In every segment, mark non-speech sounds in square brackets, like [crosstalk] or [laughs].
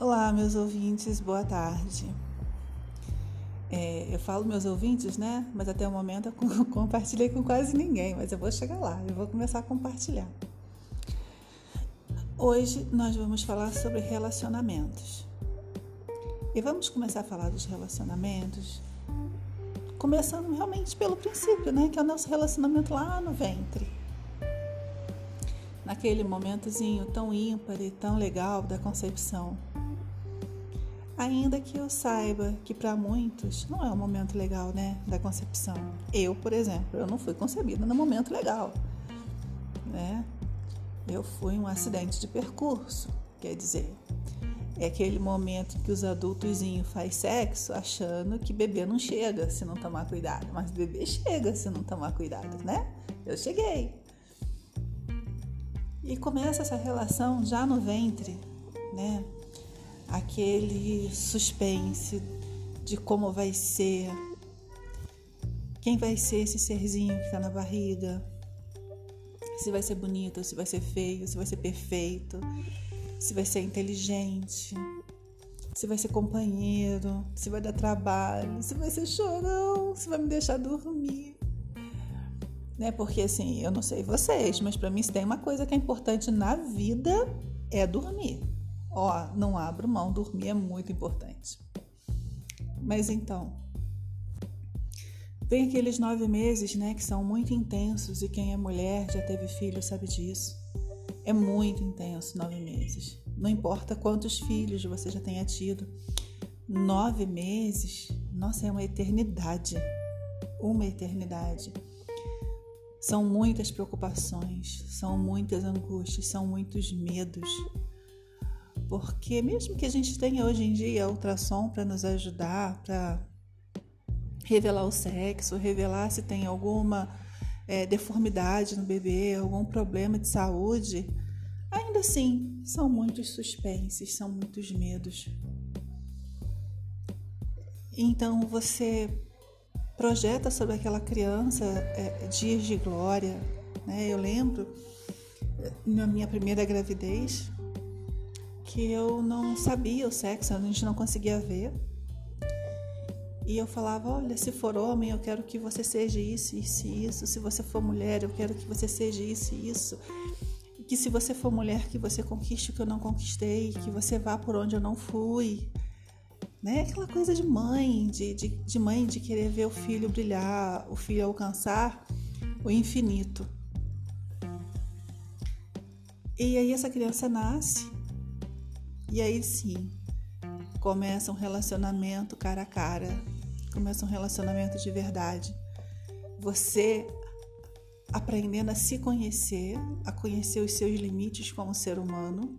Olá, meus ouvintes, boa tarde. É, eu falo meus ouvintes, né? Mas até o momento eu [laughs] compartilhei com quase ninguém, mas eu vou chegar lá, eu vou começar a compartilhar. Hoje nós vamos falar sobre relacionamentos. E vamos começar a falar dos relacionamentos, começando realmente pelo princípio, né? Que é o nosso relacionamento lá no ventre naquele momentozinho tão ímpar e tão legal da concepção. Ainda que eu saiba que para muitos não é um momento legal, né, da concepção. Eu, por exemplo, eu não fui concebida no momento legal, né? Eu fui um acidente de percurso, quer dizer, é aquele momento que os adultos faz sexo achando que bebê não chega se não tomar cuidado, mas bebê chega se não tomar cuidado, né? Eu cheguei. E começa essa relação já no ventre, né? Aquele suspense de como vai ser, quem vai ser esse serzinho que está na barriga, se vai ser bonito, se vai ser feio, se vai ser perfeito, se vai ser inteligente, se vai ser companheiro, se vai dar trabalho, se vai ser chorão, se vai me deixar dormir né? Porque assim, eu não sei vocês, mas para mim se tem uma coisa que é importante na vida é dormir. Ó, não abro mão, dormir é muito importante. Mas então, vem aqueles nove meses, né, que são muito intensos e quem é mulher já teve filho sabe disso. É muito intenso nove meses. Não importa quantos filhos você já tenha tido, nove meses, nossa, é uma eternidade. Uma eternidade. São muitas preocupações, são muitas angústias, são muitos medos. Porque mesmo que a gente tenha hoje em dia ultrassom para nos ajudar, para revelar o sexo, revelar se tem alguma é, deformidade no bebê, algum problema de saúde, ainda assim são muitos suspenses, são muitos medos. Então você projeta sobre aquela criança é, dias de glória. Né? Eu lembro na minha primeira gravidez que eu não sabia o sexo, a gente não conseguia ver. E eu falava: olha, se for homem, eu quero que você seja isso, isso e isso. Se você for mulher, eu quero que você seja isso e isso. E que se você for mulher, que você conquiste o que eu não conquistei, que você vá por onde eu não fui né? Aquela coisa de mãe, de, de, de mãe de querer ver o filho brilhar, o filho alcançar o infinito. E aí essa criança nasce, e aí sim, começa um relacionamento cara a cara, começa um relacionamento de verdade. Você aprendendo a se conhecer, a conhecer os seus limites como ser humano,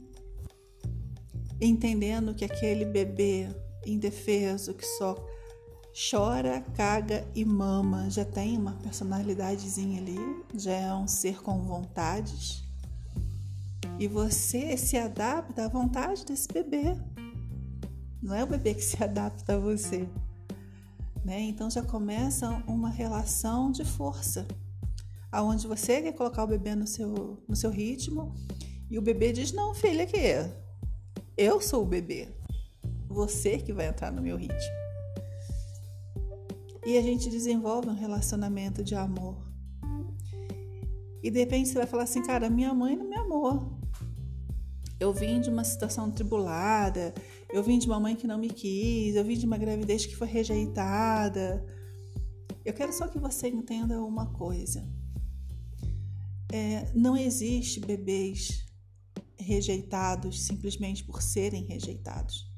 entendendo que aquele bebê indefeso, que só chora, caga e mama, já tem uma personalidadezinha ali, já é um ser com vontades. E você se adapta à vontade desse bebê. Não é o bebê que se adapta a você. Né? Então já começa uma relação de força, aonde você quer colocar o bebê no seu, no seu ritmo e o bebê diz: Não, filha, que eu sou o bebê. Você que vai entrar no meu ritmo. E a gente desenvolve um relacionamento de amor. E de repente você vai falar assim, cara, minha mãe não me amou. Eu vim de uma situação tribulada, eu vim de uma mãe que não me quis, eu vim de uma gravidez que foi rejeitada. Eu quero só que você entenda uma coisa. É, não existe bebês rejeitados simplesmente por serem rejeitados.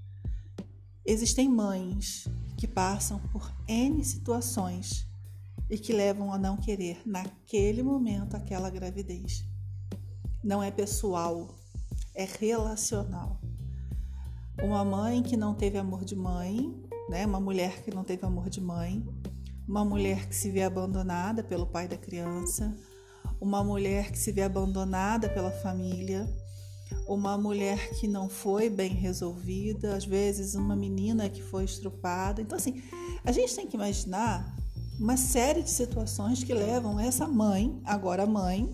Existem mães que passam por N situações e que levam a não querer naquele momento aquela gravidez. Não é pessoal, é relacional. Uma mãe que não teve amor de mãe, né? Uma mulher que não teve amor de mãe, uma mulher que se vê abandonada pelo pai da criança, uma mulher que se vê abandonada pela família, uma mulher que não foi bem resolvida, às vezes uma menina que foi estrupada. Então, assim, a gente tem que imaginar uma série de situações que levam essa mãe, agora mãe,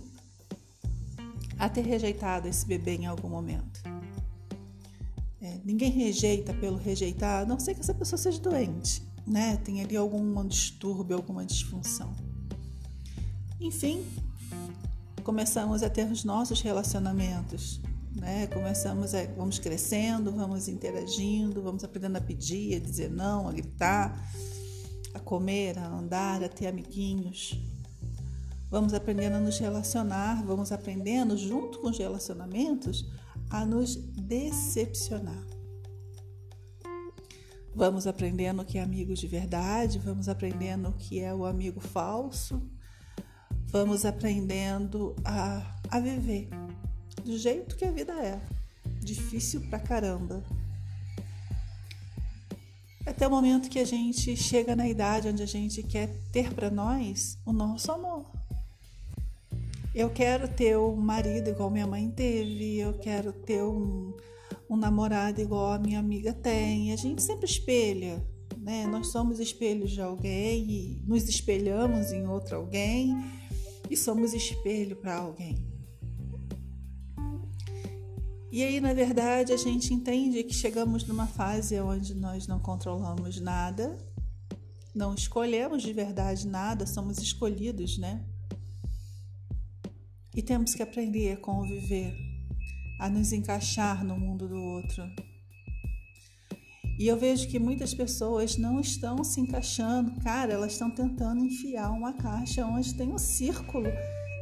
a ter rejeitado esse bebê em algum momento. É, ninguém rejeita pelo rejeitar, a não ser que essa pessoa seja doente, né? Tem ali algum distúrbio, alguma disfunção. Enfim, começamos a ter os nossos relacionamentos, né? Começamos a, vamos crescendo, vamos interagindo, vamos aprendendo a pedir, a dizer não, a gritar, a comer, a andar, a ter amiguinhos. Vamos aprendendo a nos relacionar, vamos aprendendo junto com os relacionamentos a nos decepcionar. Vamos aprendendo o que é amigo de verdade, vamos aprendendo o que é o amigo falso, vamos aprendendo a, a viver do jeito que a vida é. Difícil pra caramba. Até o momento que a gente chega na idade onde a gente quer ter para nós o nosso amor. Eu quero ter um marido igual minha mãe teve, eu quero ter um, um namorado igual a minha amiga tem. A gente sempre espelha, né? Nós somos espelhos de alguém e nos espelhamos em outro alguém e somos espelho para alguém. E aí, na verdade, a gente entende que chegamos numa fase onde nós não controlamos nada, não escolhemos de verdade nada, somos escolhidos, né? E temos que aprender a conviver, a nos encaixar no mundo do outro. E eu vejo que muitas pessoas não estão se encaixando, cara, elas estão tentando enfiar uma caixa onde tem um círculo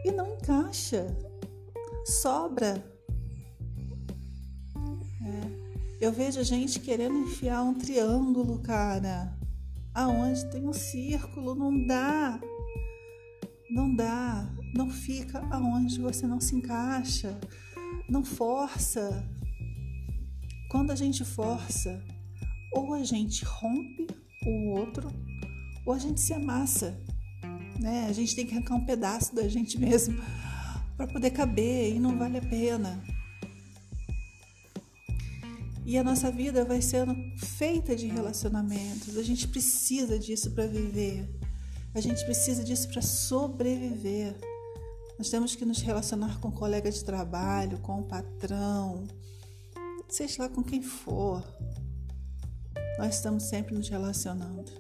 e não encaixa, sobra. É. Eu vejo gente querendo enfiar um triângulo, cara, aonde tem um círculo, não dá, não dá. Não fica aonde você não se encaixa. Não força. Quando a gente força, ou a gente rompe o outro, ou a gente se amassa. Né? A gente tem que arrancar um pedaço da gente mesmo [laughs] para poder caber e não vale a pena. E a nossa vida vai sendo feita de relacionamentos. A gente precisa disso para viver. A gente precisa disso para sobreviver. Nós temos que nos relacionar com o colega de trabalho, com o patrão, seja lá com quem for. Nós estamos sempre nos relacionando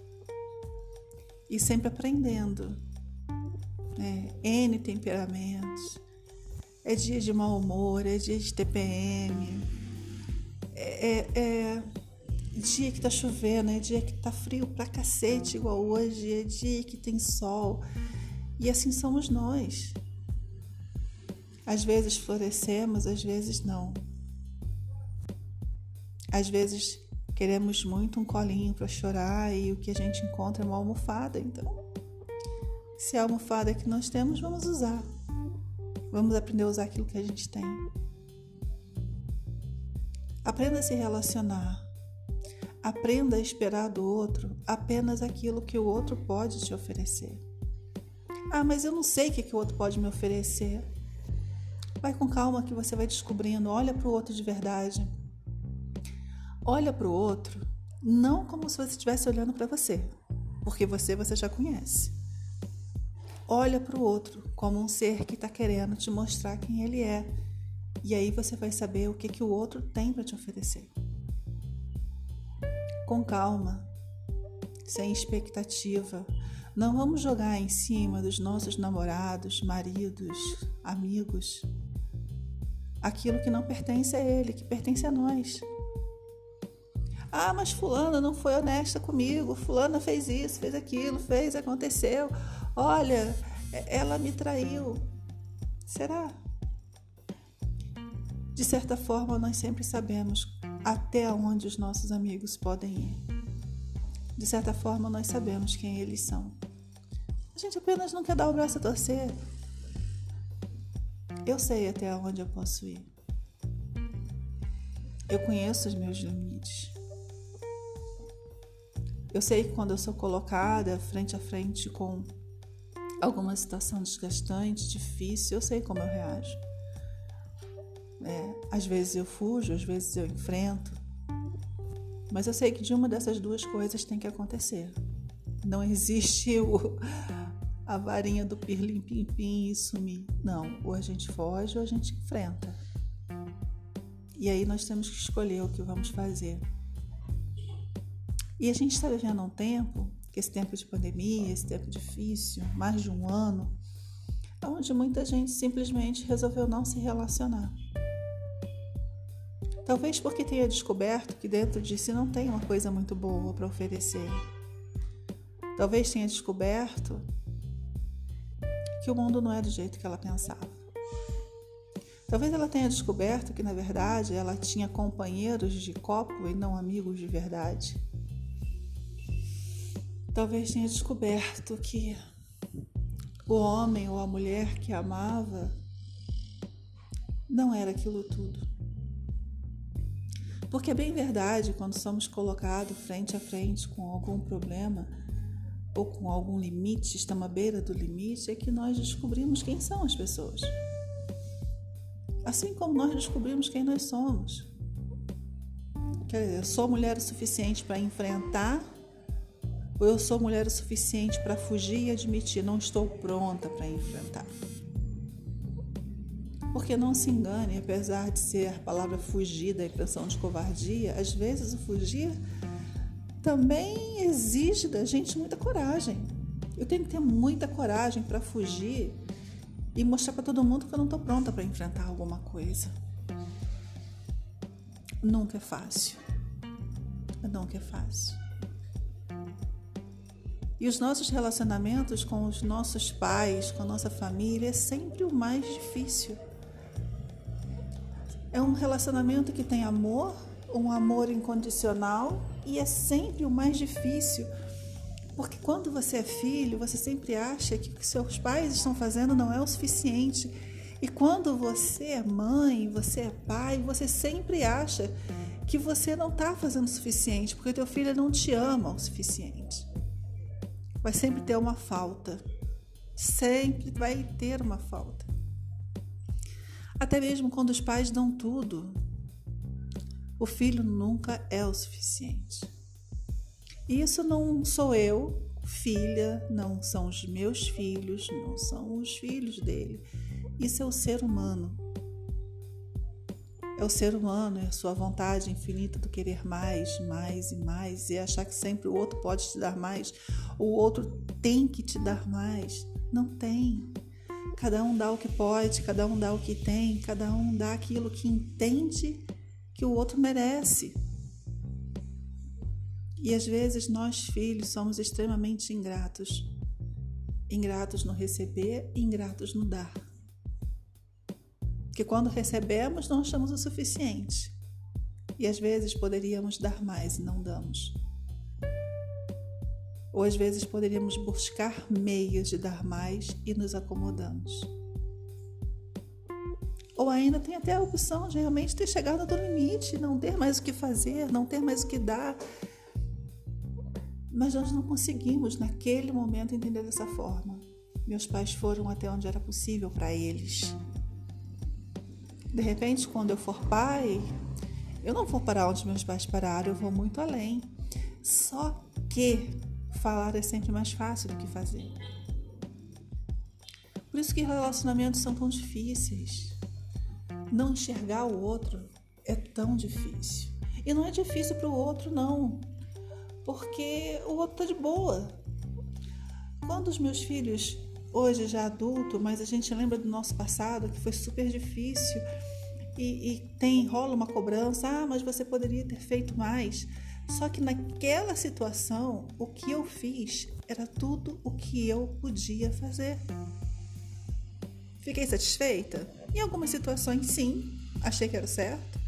e sempre aprendendo. Né? N temperamentos. É dia de mau humor, é dia de TPM, é, é, é dia que tá chovendo, é dia que tá frio pra cacete, igual hoje, é dia que tem sol. E assim somos nós. Às vezes florescemos, às vezes não. Às vezes queremos muito um colinho para chorar e o que a gente encontra é uma almofada. Então, se é a almofada que nós temos, vamos usar. Vamos aprender a usar aquilo que a gente tem. Aprenda a se relacionar. Aprenda a esperar do outro apenas aquilo que o outro pode te oferecer. Ah, mas eu não sei o que o outro pode me oferecer. Vai com calma que você vai descobrindo. Olha para o outro de verdade. Olha para o outro não como se você estivesse olhando para você, porque você você já conhece. Olha para o outro como um ser que está querendo te mostrar quem ele é. E aí você vai saber o que, que o outro tem para te oferecer. Com calma, sem expectativa. Não vamos jogar em cima dos nossos namorados, maridos, amigos aquilo que não pertence a ele, que pertence a nós. Ah, mas fulana não foi honesta comigo, fulana fez isso, fez aquilo, fez, aconteceu. Olha, ela me traiu. Será? De certa forma, nós sempre sabemos até onde os nossos amigos podem ir. De certa forma, nós sabemos quem eles são. A gente apenas não quer dar o braço a torcer. Eu sei até onde eu posso ir. Eu conheço os meus limites. Eu sei que quando eu sou colocada frente a frente com alguma situação desgastante, difícil, eu sei como eu reajo. É, às vezes eu fujo, às vezes eu enfrento. Mas eu sei que de uma dessas duas coisas tem que acontecer. Não existe o, a varinha do pirlim pim pim e sumir. Não, ou a gente foge ou a gente enfrenta. E aí nós temos que escolher o que vamos fazer. E a gente está vivendo um tempo, esse tempo de pandemia, esse tempo difícil, mais de um ano, onde muita gente simplesmente resolveu não se relacionar. Talvez porque tenha descoberto que dentro de si não tem uma coisa muito boa para oferecer. Talvez tenha descoberto que o mundo não é do jeito que ela pensava. Talvez ela tenha descoberto que, na verdade, ela tinha companheiros de copo e não amigos de verdade. Talvez tenha descoberto que o homem ou a mulher que amava não era aquilo tudo. Porque é bem verdade, quando somos colocados frente a frente com algum problema ou com algum limite, estamos à beira do limite, é que nós descobrimos quem são as pessoas. Assim como nós descobrimos quem nós somos. Quer dizer, sou mulher o suficiente para enfrentar ou eu sou mulher o suficiente para fugir e admitir, não estou pronta para enfrentar. Porque não se engane, apesar de ser a palavra fugir da impressão de covardia, às vezes o fugir também exige da gente muita coragem. Eu tenho que ter muita coragem para fugir e mostrar para todo mundo que eu não estou pronta para enfrentar alguma coisa. Nunca é fácil. Nunca é fácil. E os nossos relacionamentos com os nossos pais, com a nossa família, é sempre o mais difícil. É um relacionamento que tem amor, um amor incondicional e é sempre o mais difícil. Porque quando você é filho, você sempre acha que o que seus pais estão fazendo não é o suficiente. E quando você é mãe, você é pai, você sempre acha que você não está fazendo o suficiente, porque teu filho não te ama o suficiente. Vai sempre ter uma falta. Sempre vai ter uma falta. Até mesmo quando os pais dão tudo, o filho nunca é o suficiente. Isso não sou eu, filha, não são os meus filhos, não são os filhos dele. Isso é o ser humano. É o ser humano, é a sua vontade infinita do querer mais, mais e mais, e achar que sempre o outro pode te dar mais, o outro tem que te dar mais. Não tem. Cada um dá o que pode, cada um dá o que tem, cada um dá aquilo que entende que o outro merece. E às vezes nós, filhos, somos extremamente ingratos. Ingratos no receber, ingratos no dar. Porque quando recebemos, não achamos o suficiente. E às vezes poderíamos dar mais e não damos. Ou às vezes poderíamos buscar meios de dar mais e nos acomodamos. Ou ainda tem até a opção de realmente ter chegado do limite, não ter mais o que fazer, não ter mais o que dar. Mas nós não conseguimos, naquele momento, entender dessa forma. Meus pais foram até onde era possível para eles. De repente, quando eu for pai, eu não vou parar onde meus pais pararam, eu vou muito além. Só que falar é sempre mais fácil do que fazer. Por isso que relacionamentos são tão difíceis. Não enxergar o outro é tão difícil. E não é difícil para o outro, não, porque o outro está de boa. Quando os meus filhos, hoje já adulto, mas a gente lembra do nosso passado que foi super difícil e, e tem rola uma cobrança, ah, mas você poderia ter feito mais. Só que naquela situação, o que eu fiz era tudo o que eu podia fazer. Fiquei satisfeita? Em algumas situações, sim, achei que era certo.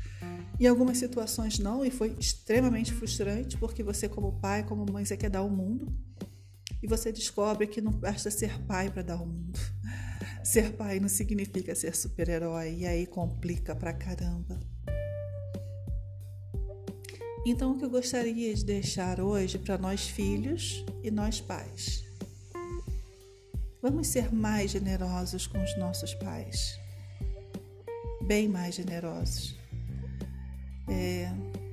Em algumas situações, não, e foi extremamente frustrante, porque você, como pai, como mãe, você quer dar o mundo. E você descobre que não basta ser pai para dar o mundo. [laughs] Ser pai não significa ser super-herói, e aí complica pra caramba. Então, o que eu gostaria de deixar hoje para nós filhos e nós pais? Vamos ser mais generosos com os nossos pais, bem mais generosos. É,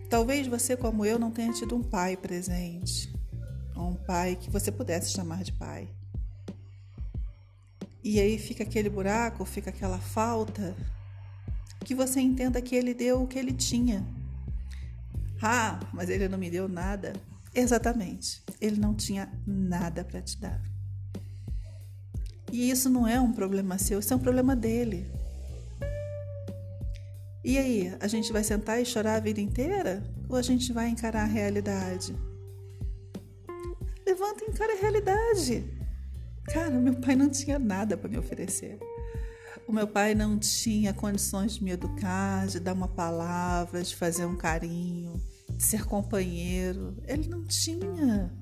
talvez você, como eu, não tenha tido um pai presente, ou um pai que você pudesse chamar de pai. E aí fica aquele buraco, fica aquela falta que você entenda que ele deu o que ele tinha. Ah, mas ele não me deu nada. Exatamente, ele não tinha nada para te dar. E isso não é um problema seu, isso é um problema dele. E aí, a gente vai sentar e chorar a vida inteira? Ou a gente vai encarar a realidade? Levanta e encara a realidade. Cara, meu pai não tinha nada para me oferecer. O meu pai não tinha condições de me educar, de dar uma palavra, de fazer um carinho, de ser companheiro. Ele não tinha.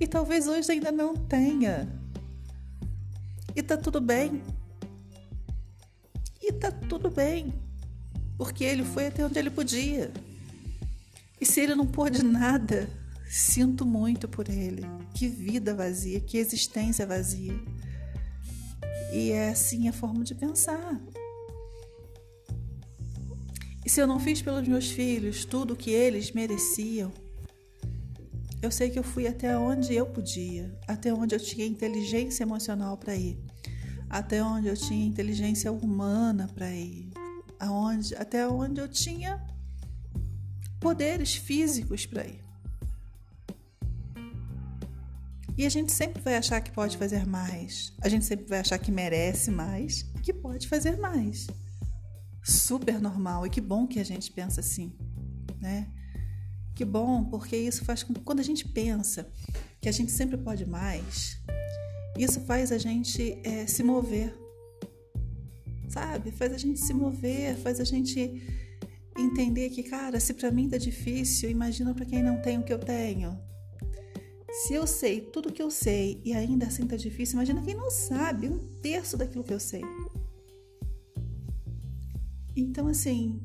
E talvez hoje ainda não tenha. E tá tudo bem. E tá tudo bem. Porque ele foi até onde ele podia. E se ele não pôde nada, sinto muito por ele. Que vida vazia, que existência vazia. E é assim a forma de pensar. E se eu não fiz pelos meus filhos tudo o que eles mereciam, eu sei que eu fui até onde eu podia, até onde eu tinha inteligência emocional para ir, até onde eu tinha inteligência humana para ir, aonde, até onde eu tinha poderes físicos para ir. E a gente sempre vai achar que pode fazer mais. A gente sempre vai achar que merece mais e que pode fazer mais. Super normal e que bom que a gente pensa assim, né? Que bom, porque isso faz com que quando a gente pensa que a gente sempre pode mais, isso faz a gente é, se mover, sabe? Faz a gente se mover, faz a gente entender que, cara, se para mim tá difícil, imagina para quem não tem o que eu tenho. Se eu sei tudo que eu sei e ainda assim tá difícil, imagina quem não sabe um terço daquilo que eu sei. Então, assim,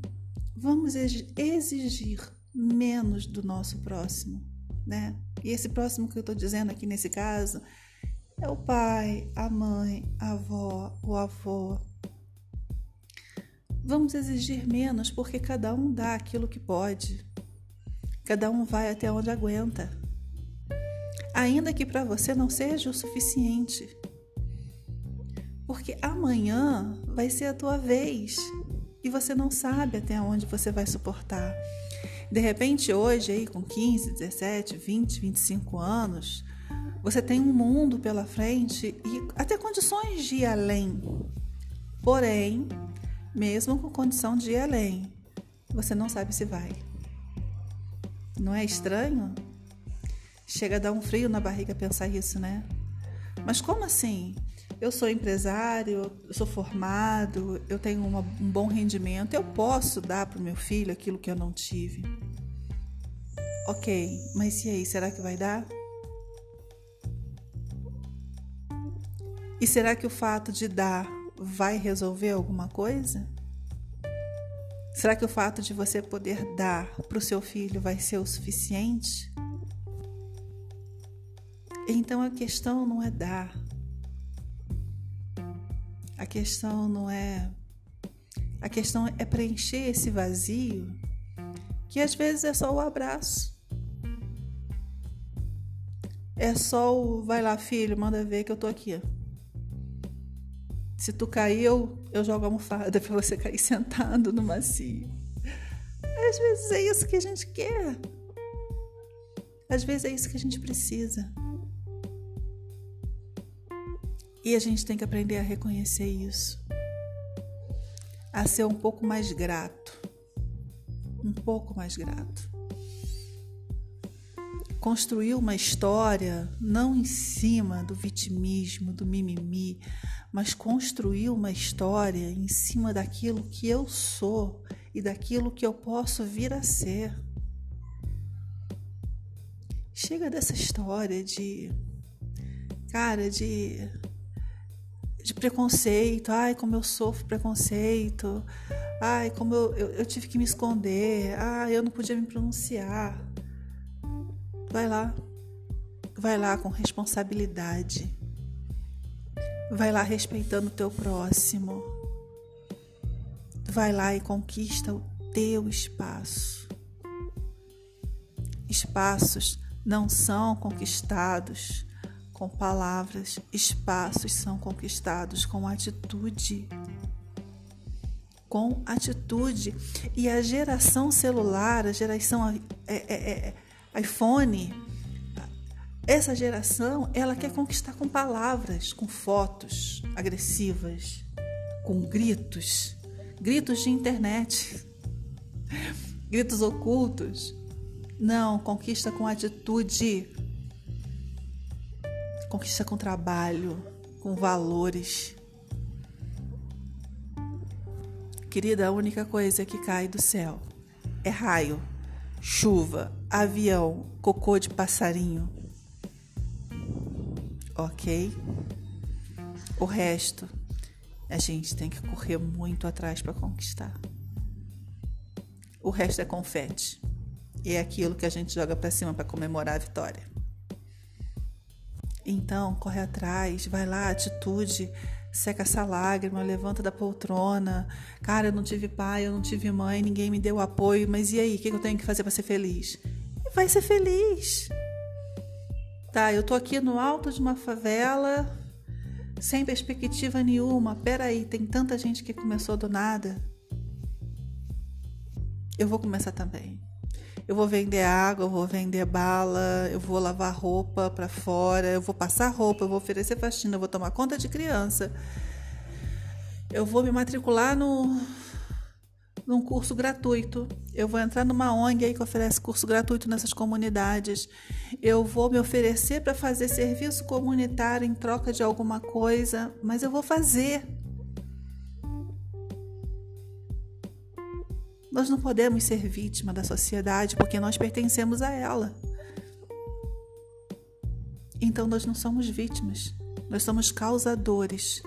vamos exigir menos do nosso próximo, né? E esse próximo que eu tô dizendo aqui nesse caso é o pai, a mãe, a avó, o avô. Vamos exigir menos porque cada um dá aquilo que pode. Cada um vai até onde aguenta ainda que para você não seja o suficiente. Porque amanhã vai ser a tua vez e você não sabe até onde você vai suportar. De repente, hoje, aí com 15, 17, 20, 25 anos, você tem um mundo pela frente e até condições de ir além. Porém, mesmo com condição de ir além, você não sabe se vai. Não é estranho? Chega a dar um frio na barriga pensar isso, né? Mas como assim? Eu sou empresário, eu sou formado, eu tenho uma, um bom rendimento, eu posso dar para o meu filho aquilo que eu não tive. Ok, mas e aí, será que vai dar? E será que o fato de dar vai resolver alguma coisa? Será que o fato de você poder dar para o seu filho vai ser o suficiente? Então a questão não é dar. A questão não é. A questão é preencher esse vazio, que às vezes é só o abraço. É só o vai lá, filho, manda ver que eu tô aqui. Se tu caiu, eu jogo a almofada [laughs] para você cair sentado no macio. Às vezes é isso que a gente quer. Às vezes é isso que a gente precisa. E a gente tem que aprender a reconhecer isso, a ser um pouco mais grato, um pouco mais grato. Construir uma história não em cima do vitimismo, do mimimi, mas construir uma história em cima daquilo que eu sou e daquilo que eu posso vir a ser. Chega dessa história de, cara, de de preconceito, ai, como eu sofro preconceito, ai, como eu, eu, eu tive que me esconder, ai, eu não podia me pronunciar. Vai lá, vai lá com responsabilidade, vai lá respeitando o teu próximo, vai lá e conquista o teu espaço. Espaços não são conquistados com palavras, espaços são conquistados com atitude. com atitude. E a geração celular, a geração é, é, é, iPhone, essa geração, ela quer conquistar com palavras, com fotos agressivas, com gritos, gritos de internet, [laughs] gritos ocultos. Não, conquista com atitude. Conquista com trabalho, com valores. Querida, a única coisa que cai do céu é raio, chuva, avião, cocô de passarinho. Ok? O resto a gente tem que correr muito atrás para conquistar. O resto é confete. E é aquilo que a gente joga para cima para comemorar a vitória. Então, corre atrás, vai lá, atitude, seca essa lágrima, levanta da poltrona. Cara, eu não tive pai, eu não tive mãe, ninguém me deu apoio, mas e aí? O que eu tenho que fazer para ser feliz? Vai ser feliz. Tá, eu tô aqui no alto de uma favela, sem perspectiva nenhuma. Peraí, tem tanta gente que começou do nada. Eu vou começar também. Eu vou vender água, eu vou vender bala, eu vou lavar roupa para fora, eu vou passar roupa, eu vou oferecer faxina, eu vou tomar conta de criança. Eu vou me matricular no num curso gratuito. Eu vou entrar numa ONG aí que oferece curso gratuito nessas comunidades. Eu vou me oferecer para fazer serviço comunitário em troca de alguma coisa, mas eu vou fazer. Nós não podemos ser vítima da sociedade porque nós pertencemos a ela. Então nós não somos vítimas, nós somos causadores.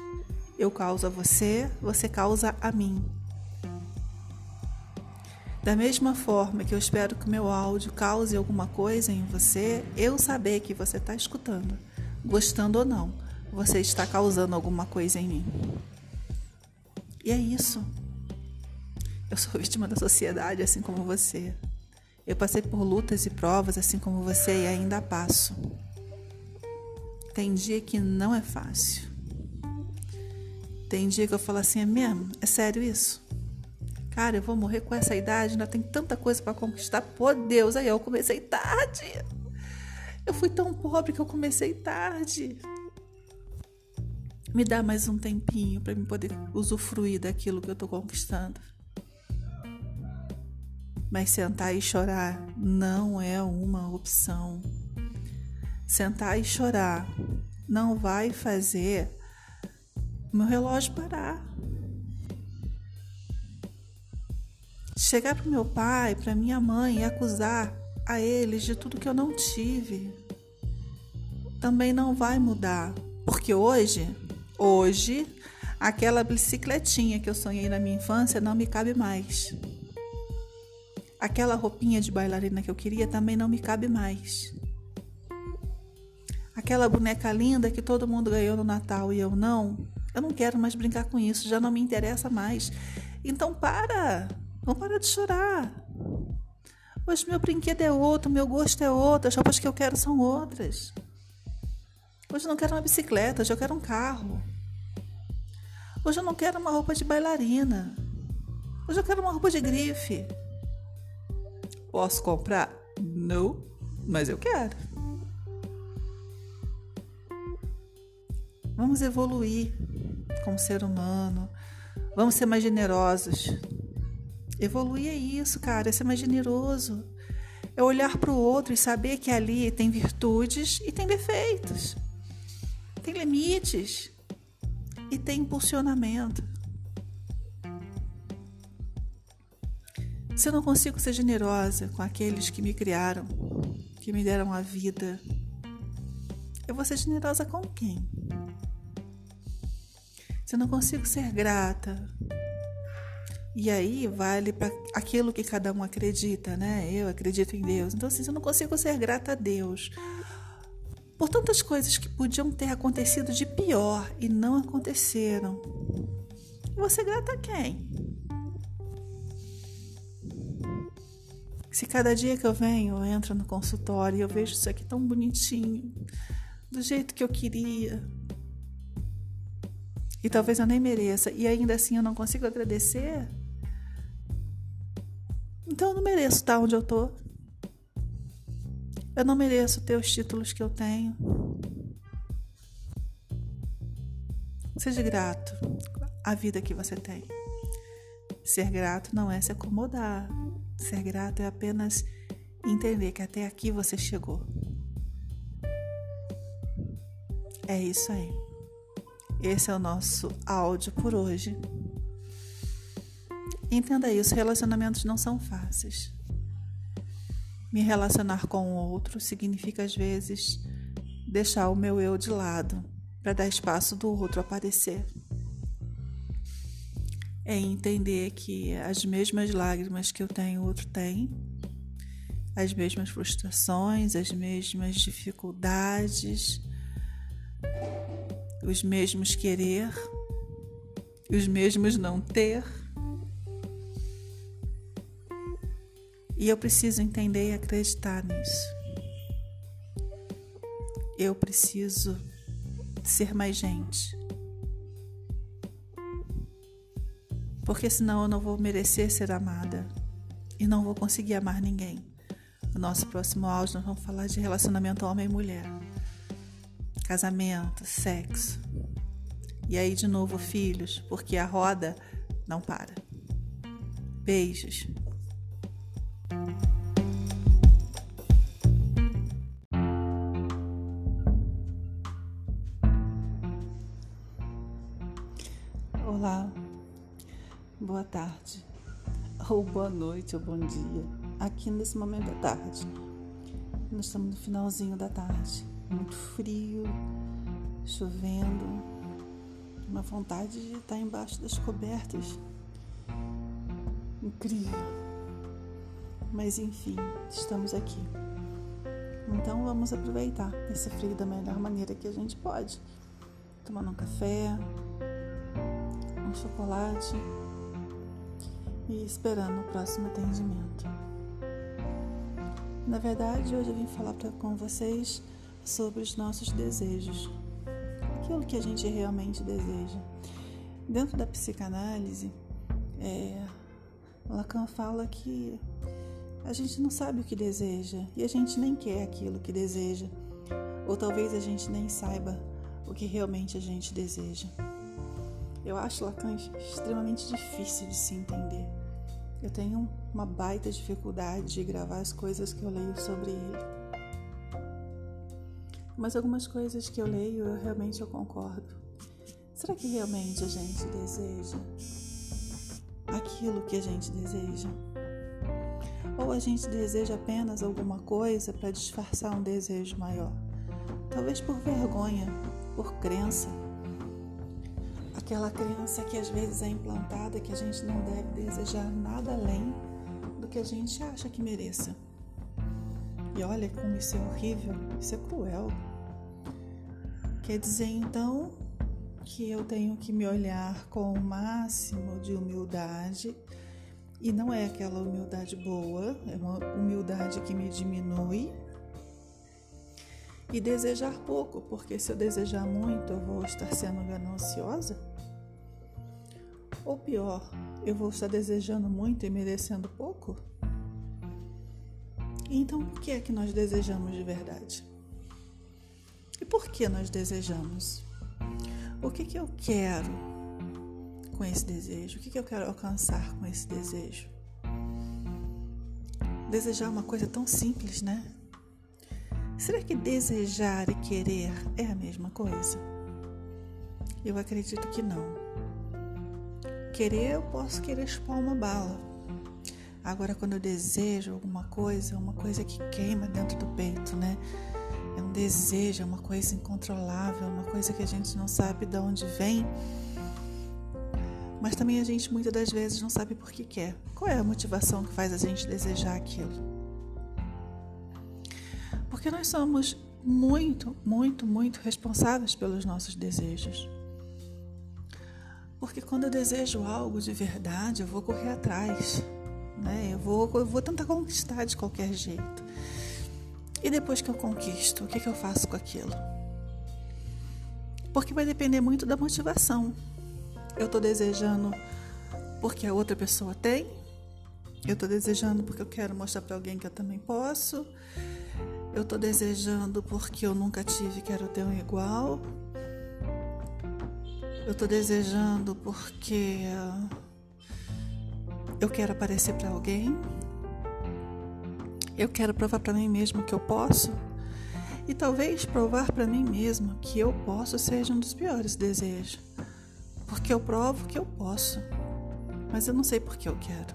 Eu causo a você, você causa a mim. Da mesma forma que eu espero que o meu áudio cause alguma coisa em você, eu saber que você está escutando, gostando ou não, você está causando alguma coisa em mim. E é isso. Eu sou [laughs] vítima da sociedade, assim como você. Eu passei por lutas e provas, assim como você, e ainda passo. Tem dia que não é fácil. Tem dia que eu falo assim: é mesmo? É sério isso? Cara, eu vou morrer com essa idade, ainda tem tanta coisa para conquistar. Pô, Deus, aí eu comecei tarde. Eu fui tão pobre que eu comecei tarde. Me dá mais um tempinho para me poder usufruir daquilo que eu tô conquistando. Mas sentar e chorar não é uma opção. Sentar e chorar não vai fazer meu relógio parar. Chegar para meu pai, para minha mãe e acusar a eles de tudo que eu não tive também não vai mudar, porque hoje, hoje, aquela bicicletinha que eu sonhei na minha infância não me cabe mais. Aquela roupinha de bailarina que eu queria também não me cabe mais. Aquela boneca linda que todo mundo ganhou no Natal e eu não, eu não quero mais brincar com isso, já não me interessa mais. Então para, não para de chorar. Hoje meu brinquedo é outro, meu gosto é outro, as roupas que eu quero são outras. Hoje eu não quero uma bicicleta, hoje eu quero um carro. Hoje eu não quero uma roupa de bailarina. Hoje eu quero uma roupa de grife. Posso comprar? Não, mas eu quero. Vamos evoluir como ser humano. Vamos ser mais generosos. Evoluir é isso, cara, é ser mais generoso. É olhar para o outro e saber que ali tem virtudes e tem defeitos. Tem limites e tem impulsionamento. Se eu não consigo ser generosa com aqueles que me criaram, que me deram a vida, eu vou ser generosa com quem? Se eu não consigo ser grata, e aí vale para aquilo que cada um acredita, né? Eu acredito em Deus. Então, assim, eu não consigo ser grata a Deus por tantas coisas que podiam ter acontecido de pior e não aconteceram, vou ser grata a quem? Se cada dia que eu venho, eu entro no consultório e eu vejo isso aqui tão bonitinho, do jeito que eu queria, e talvez eu nem mereça, e ainda assim eu não consigo agradecer, então eu não mereço estar onde eu tô. Eu não mereço ter os títulos que eu tenho. Seja grato à vida que você tem. Ser grato não é se acomodar. Ser grato é apenas entender que até aqui você chegou. É isso aí. Esse é o nosso áudio por hoje. Entenda isso: relacionamentos não são fáceis. Me relacionar com o outro significa, às vezes, deixar o meu eu de lado para dar espaço do outro aparecer. É entender que as mesmas lágrimas que eu tenho, o outro tem, as mesmas frustrações, as mesmas dificuldades, os mesmos querer, os mesmos não ter. E eu preciso entender e acreditar nisso. Eu preciso ser mais gente. Porque senão eu não vou merecer ser amada e não vou conseguir amar ninguém. No nosso próximo áudio nós vamos falar de relacionamento homem e mulher. Casamento, sexo. E aí de novo filhos, porque a roda não para. Beijos. Noite, ou bom dia. Aqui nesse momento da tarde, nós estamos no finalzinho da tarde, muito frio, chovendo, uma vontade de estar embaixo das cobertas. Incrível. Mas enfim, estamos aqui. Então vamos aproveitar esse frio da melhor maneira que a gente pode. Tomando um café, um chocolate e esperando o próximo atendimento. Na verdade, hoje eu vim falar pra, com vocês sobre os nossos desejos, aquilo que a gente realmente deseja. Dentro da psicanálise, é, Lacan fala que a gente não sabe o que deseja e a gente nem quer aquilo que deseja, ou talvez a gente nem saiba o que realmente a gente deseja. Eu acho Lacan extremamente difícil de se entender. Eu tenho uma baita dificuldade de gravar as coisas que eu leio sobre ele. Mas algumas coisas que eu leio, eu realmente eu concordo. Será que realmente a gente deseja aquilo que a gente deseja? Ou a gente deseja apenas alguma coisa para disfarçar um desejo maior? Talvez por vergonha, por crença aquela crença que às vezes é implantada que a gente não deve desejar nada além do que a gente acha que mereça. E olha como isso é horrível, isso é cruel. Quer dizer então que eu tenho que me olhar com o máximo de humildade e não é aquela humildade boa, é uma humildade que me diminui e desejar pouco, porque se eu desejar muito, eu vou estar sendo gananciosa. Ou pior, eu vou estar desejando muito e merecendo pouco? Então, por que é que nós desejamos de verdade? E por que nós desejamos? O que, que eu quero com esse desejo? O que, que eu quero alcançar com esse desejo? Desejar uma coisa tão simples, né? Será que desejar e querer é a mesma coisa? Eu acredito que não. Querer, eu posso querer chupar uma bala. Agora, quando eu desejo alguma coisa, é uma coisa que queima dentro do peito, né? É um desejo, é uma coisa incontrolável, uma coisa que a gente não sabe de onde vem. Mas também a gente muitas das vezes não sabe por que quer. Qual é a motivação que faz a gente desejar aquilo? Porque nós somos muito, muito, muito responsáveis pelos nossos desejos. Porque quando eu desejo algo de verdade, eu vou correr atrás, né? Eu vou, eu vou tentar conquistar de qualquer jeito. E depois que eu conquisto, o que, que eu faço com aquilo? Porque vai depender muito da motivação. Eu estou desejando porque a outra pessoa tem. Eu estou desejando porque eu quero mostrar para alguém que eu também posso. Eu estou desejando porque eu nunca tive, quero ter um igual. Eu estou desejando porque eu quero aparecer para alguém. Eu quero provar para mim mesmo que eu posso. E talvez provar para mim mesmo que eu posso seja um dos piores desejos. Porque eu provo que eu posso, mas eu não sei porque eu quero.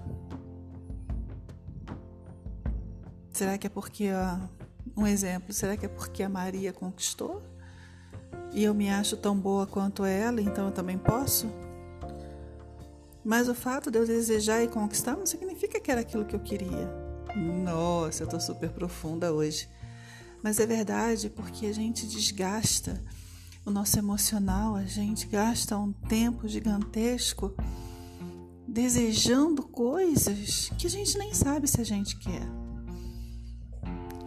Será que é porque a, um exemplo, será que é porque a Maria conquistou? E eu me acho tão boa quanto ela, então eu também posso? Mas o fato de eu desejar e conquistar não significa que era aquilo que eu queria. Nossa, eu tô super profunda hoje. Mas é verdade porque a gente desgasta o nosso emocional, a gente gasta um tempo gigantesco desejando coisas que a gente nem sabe se a gente quer.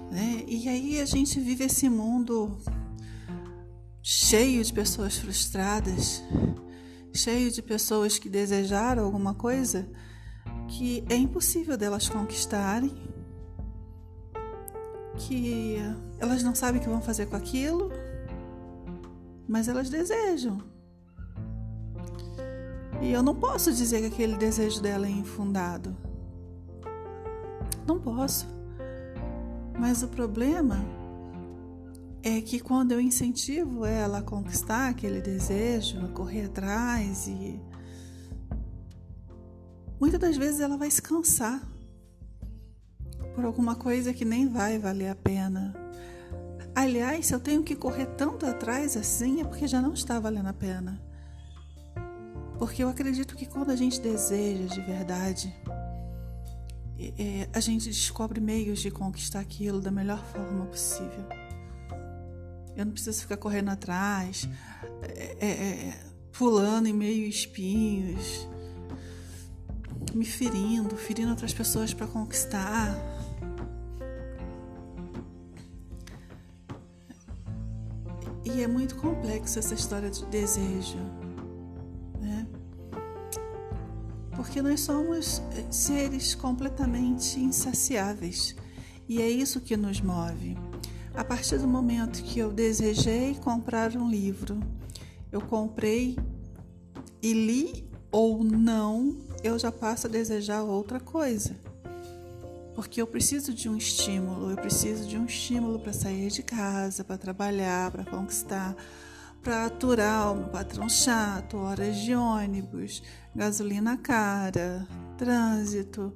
Né? E aí a gente vive esse mundo cheio de pessoas frustradas, cheio de pessoas que desejaram alguma coisa que é impossível delas conquistarem que elas não sabem o que vão fazer com aquilo, mas elas desejam. E eu não posso dizer que aquele desejo dela é infundado. Não posso. Mas o problema é que quando eu incentivo ela a conquistar aquele desejo, a correr atrás e muitas das vezes ela vai se cansar por alguma coisa que nem vai valer a pena. Aliás, se eu tenho que correr tanto atrás assim, é porque já não está valendo a pena. Porque eu acredito que quando a gente deseja de verdade, é, a gente descobre meios de conquistar aquilo da melhor forma possível. Eu não preciso ficar correndo atrás, é, é, é pulando em meio espinhos, me ferindo, ferindo outras pessoas para conquistar. E é muito complexo essa história de desejo, né? Porque nós somos eh, seres completamente insaciáveis e é isso que nos move. A partir do momento que eu desejei comprar um livro, eu comprei e li ou não, eu já passo a desejar outra coisa porque eu preciso de um estímulo, eu preciso de um estímulo para sair de casa, para trabalhar, para conquistar, para aturar o meu patrão chato, horas de ônibus, gasolina cara, trânsito.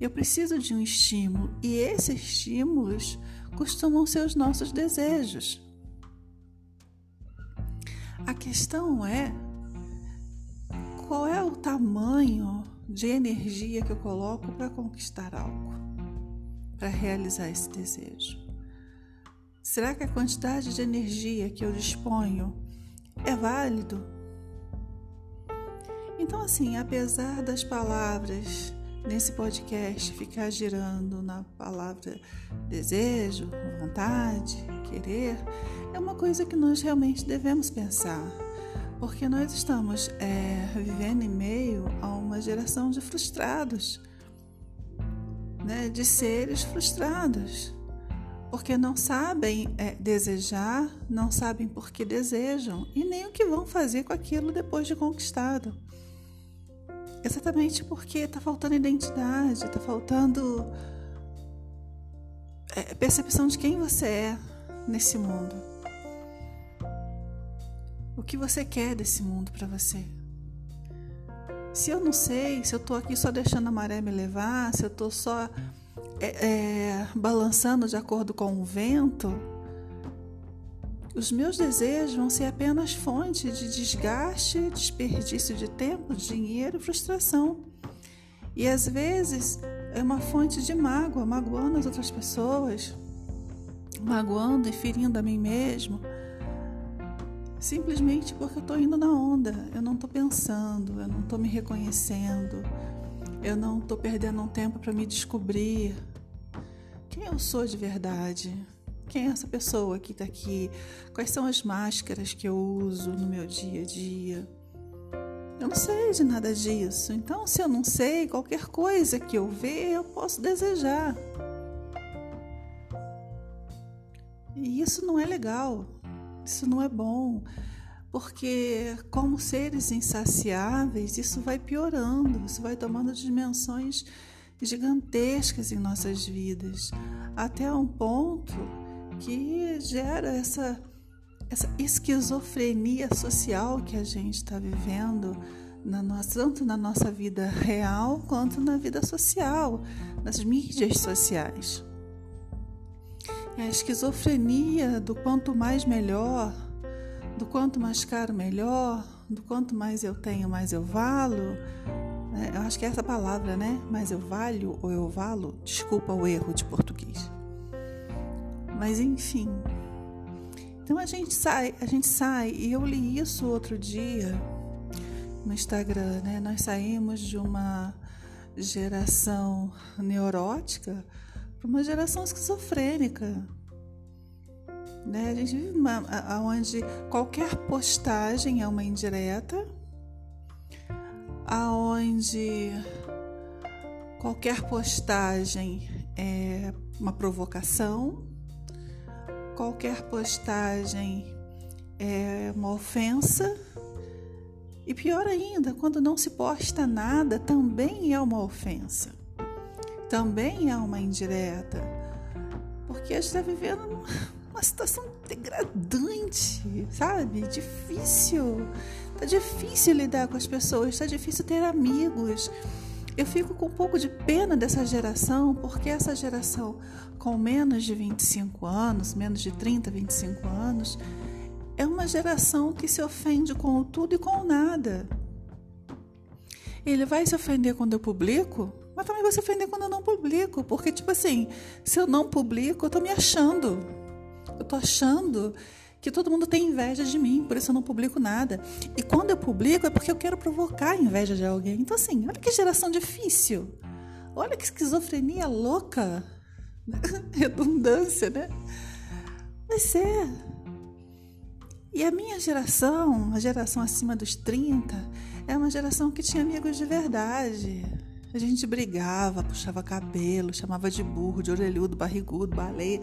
Eu preciso de um estímulo e esses estímulos costumam ser os nossos desejos. A questão é qual é o tamanho de energia que eu coloco para conquistar algo para realizar esse desejo? Será que a quantidade de energia que eu disponho é válido? Então, assim, apesar das palavras nesse podcast ficar girando na palavra desejo, vontade, querer, é uma coisa que nós realmente devemos pensar, porque nós estamos é, vivendo em meio a uma geração de frustrados né, de seres frustrados, porque não sabem é, desejar, não sabem por que desejam e nem o que vão fazer com aquilo depois de conquistado. Exatamente porque está faltando identidade, está faltando é, percepção de quem você é nesse mundo. O que você quer desse mundo para você? Se eu não sei, se eu estou aqui só deixando a maré me levar, se eu estou só é, é, balançando de acordo com o vento, os meus desejos vão ser apenas fonte de desgaste, desperdício de tempo, dinheiro e frustração. E às vezes é uma fonte de mágoa, magoando as outras pessoas, magoando e ferindo a mim mesmo simplesmente porque eu estou indo na onda, eu não estou pensando, eu não estou me reconhecendo, eu não estou perdendo um tempo para me descobrir quem eu sou de verdade. Quem é essa pessoa que está aqui? Quais são as máscaras que eu uso no meu dia a dia? Eu não sei de nada disso. Então, se eu não sei, qualquer coisa que eu ver, eu posso desejar. E isso não é legal. Isso não é bom. Porque, como seres insaciáveis, isso vai piorando, isso vai tomando dimensões gigantescas em nossas vidas, até um ponto que gera essa, essa esquizofrenia social que a gente está vivendo, na nossa, tanto na nossa vida real quanto na vida social, nas mídias sociais. É a esquizofrenia do quanto mais melhor, do quanto mais caro melhor, do quanto mais eu tenho, mais eu valo. É, eu acho que é essa palavra, né? Mais eu valho ou eu valo? Desculpa o erro de português. Mas enfim. Então a gente sai, a gente sai, e eu li isso outro dia no Instagram, né? Nós saímos de uma geração neurótica para uma geração esquizofrênica. Né? A gente vive uma, onde qualquer postagem é uma indireta, aonde qualquer postagem é uma provocação, qualquer postagem é uma ofensa. E pior ainda, quando não se posta nada, também é uma ofensa, também é uma indireta, porque a gente está vivendo uma situação degradante, sabe? Difícil. Tá difícil lidar com as pessoas, tá difícil ter amigos. Eu fico com um pouco de pena dessa geração, porque essa geração com menos de 25 anos, menos de 30, 25 anos, é uma geração que se ofende com tudo e com nada. Ele vai se ofender quando eu publico, mas também vai se ofender quando eu não publico, porque tipo assim, se eu não publico, eu tô me achando. Eu tô achando que todo mundo tem inveja de mim, por isso eu não publico nada. E quando eu publico é porque eu quero provocar a inveja de alguém. Então, assim, olha que geração difícil. Olha que esquizofrenia louca. [laughs] Redundância, né? Mas é. E a minha geração, a geração acima dos 30, é uma geração que tinha amigos de verdade. A gente brigava, puxava cabelo, chamava de burro, de orelhudo, barrigudo, baleia.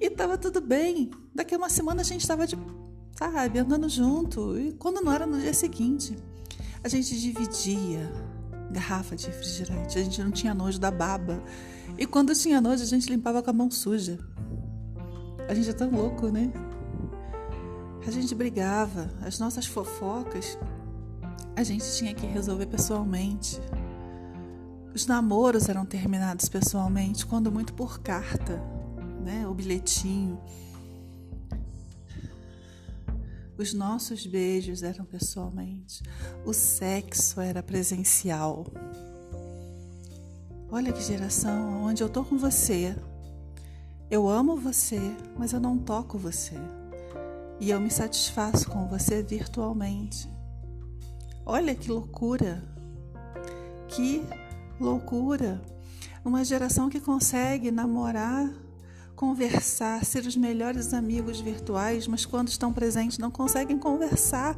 E tava tudo bem. Daqui a uma semana a gente estava de, sabe, andando junto. E quando não era no dia seguinte, a gente dividia garrafa de refrigerante. A gente não tinha nojo da baba. E quando tinha nojo, a gente limpava com a mão suja. A gente é tão louco, né? A gente brigava, as nossas fofocas a gente tinha que resolver pessoalmente. Os namoros eram terminados pessoalmente, quando muito por carta né? O bilhetinho. Os nossos beijos eram pessoalmente. O sexo era presencial. Olha que geração onde eu tô com você. Eu amo você, mas eu não toco você. E eu me satisfaço com você virtualmente. Olha que loucura! Que loucura! Uma geração que consegue namorar conversar, ser os melhores amigos virtuais, mas quando estão presentes não conseguem conversar,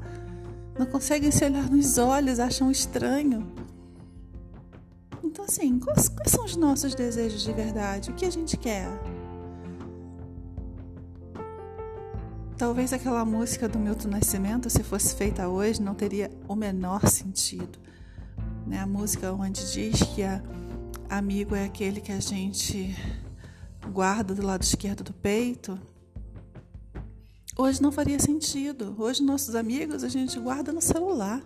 não conseguem se olhar nos olhos, acham estranho. Então, assim, quais, quais são os nossos desejos de verdade? O que a gente quer? Talvez aquela música do Milton Nascimento, se fosse feita hoje, não teria o menor sentido. Né? A música onde diz que a, amigo é aquele que a gente guarda do lado esquerdo do peito, hoje não faria sentido. Hoje, nossos amigos a gente guarda no celular.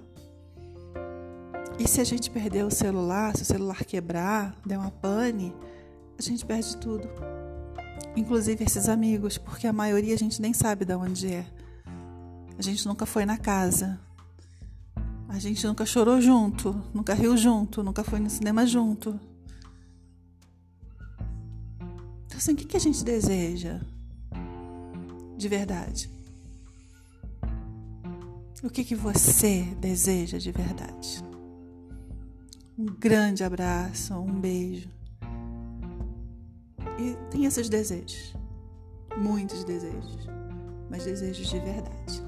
E se a gente perder o celular, se o celular quebrar, der uma pane, a gente perde tudo. Inclusive esses amigos, porque a maioria a gente nem sabe de onde é. A gente nunca foi na casa. A gente nunca chorou junto, nunca riu junto, nunca foi no cinema junto. Então, assim, o que, que a gente deseja de verdade? O que, que você deseja de verdade? Um grande abraço, um beijo. E tem esses desejos, muitos desejos, mas desejos de verdade.